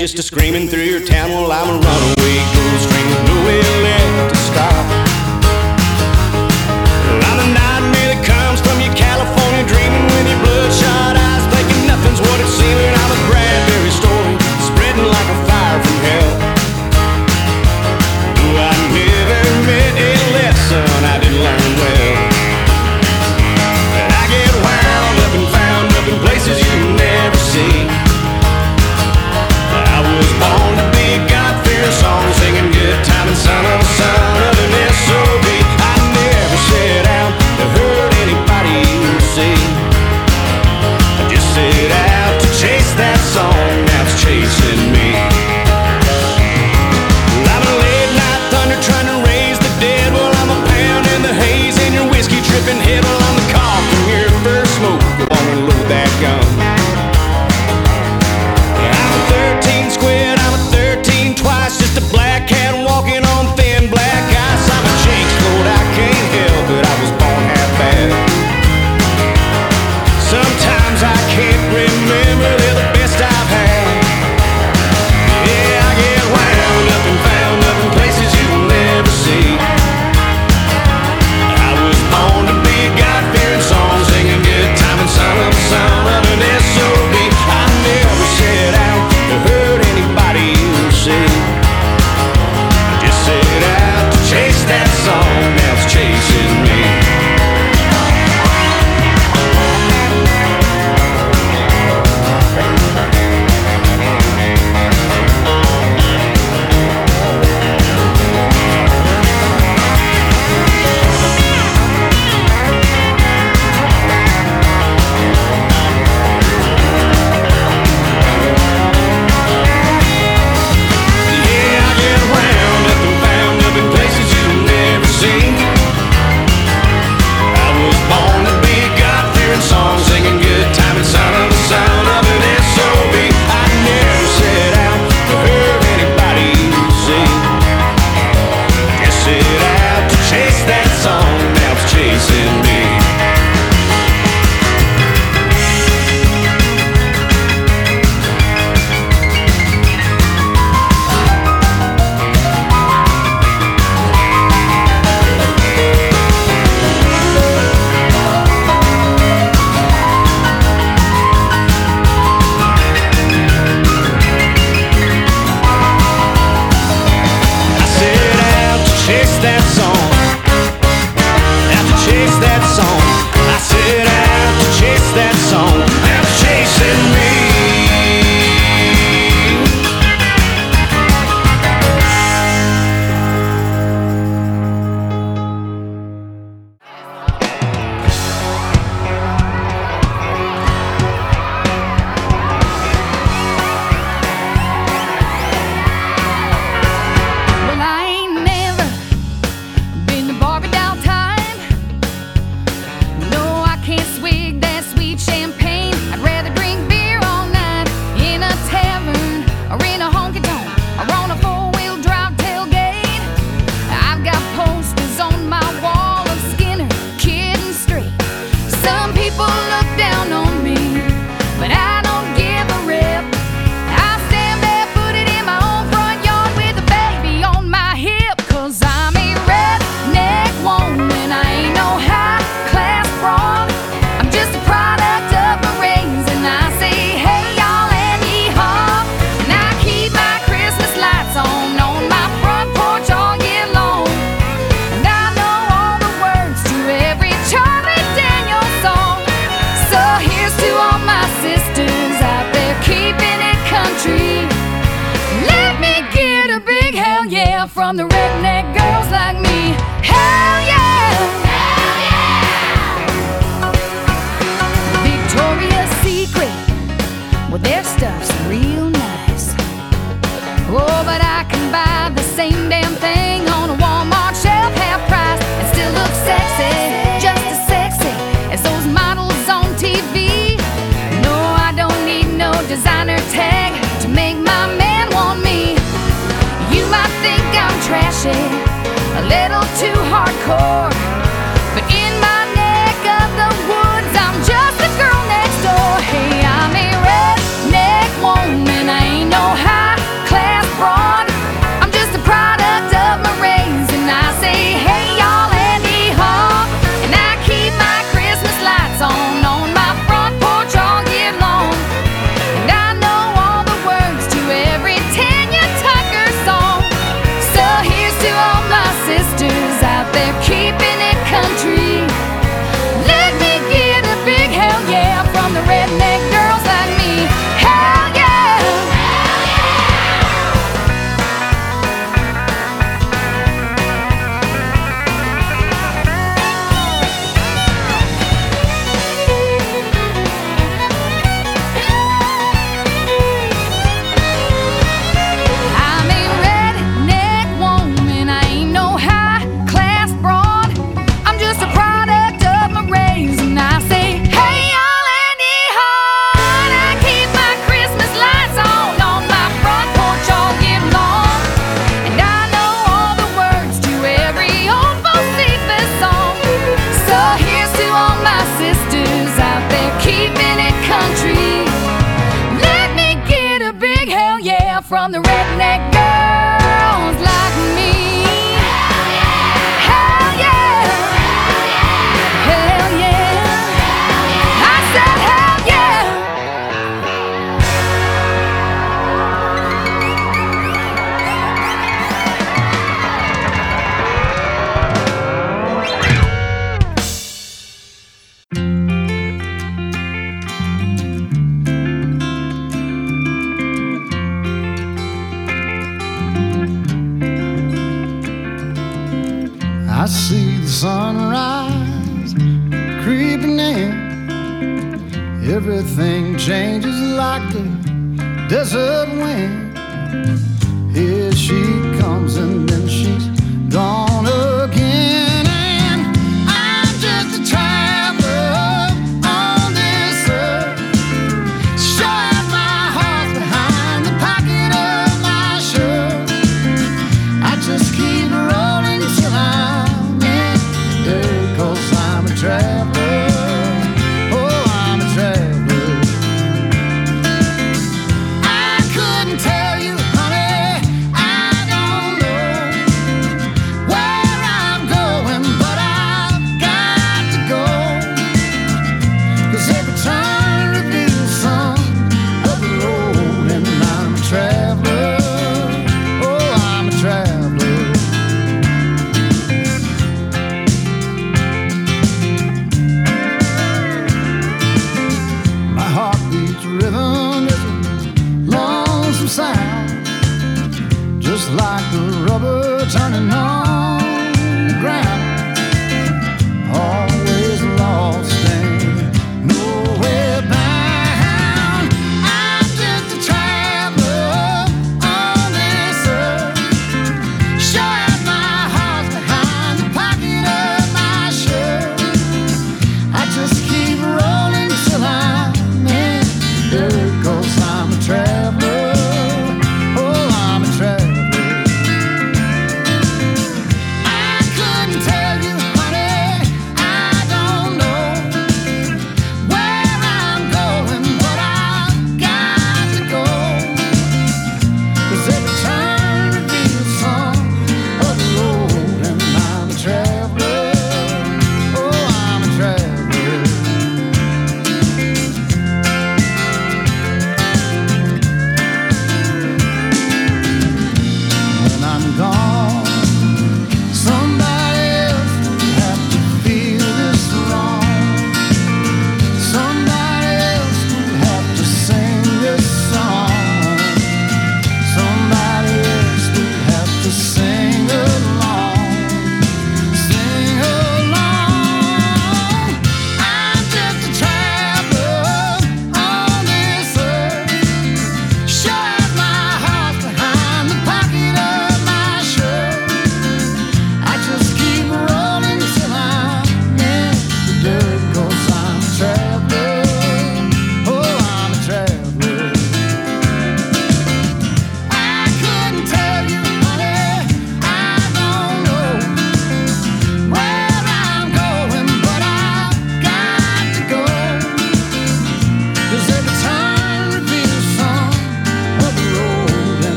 just a screaming through your town. While I'm a runaway girl screaming, no little too hardcore. yeah, from the redneck girls like me. sunrise creeping in. Everything changes like the desert wind. Here she comes.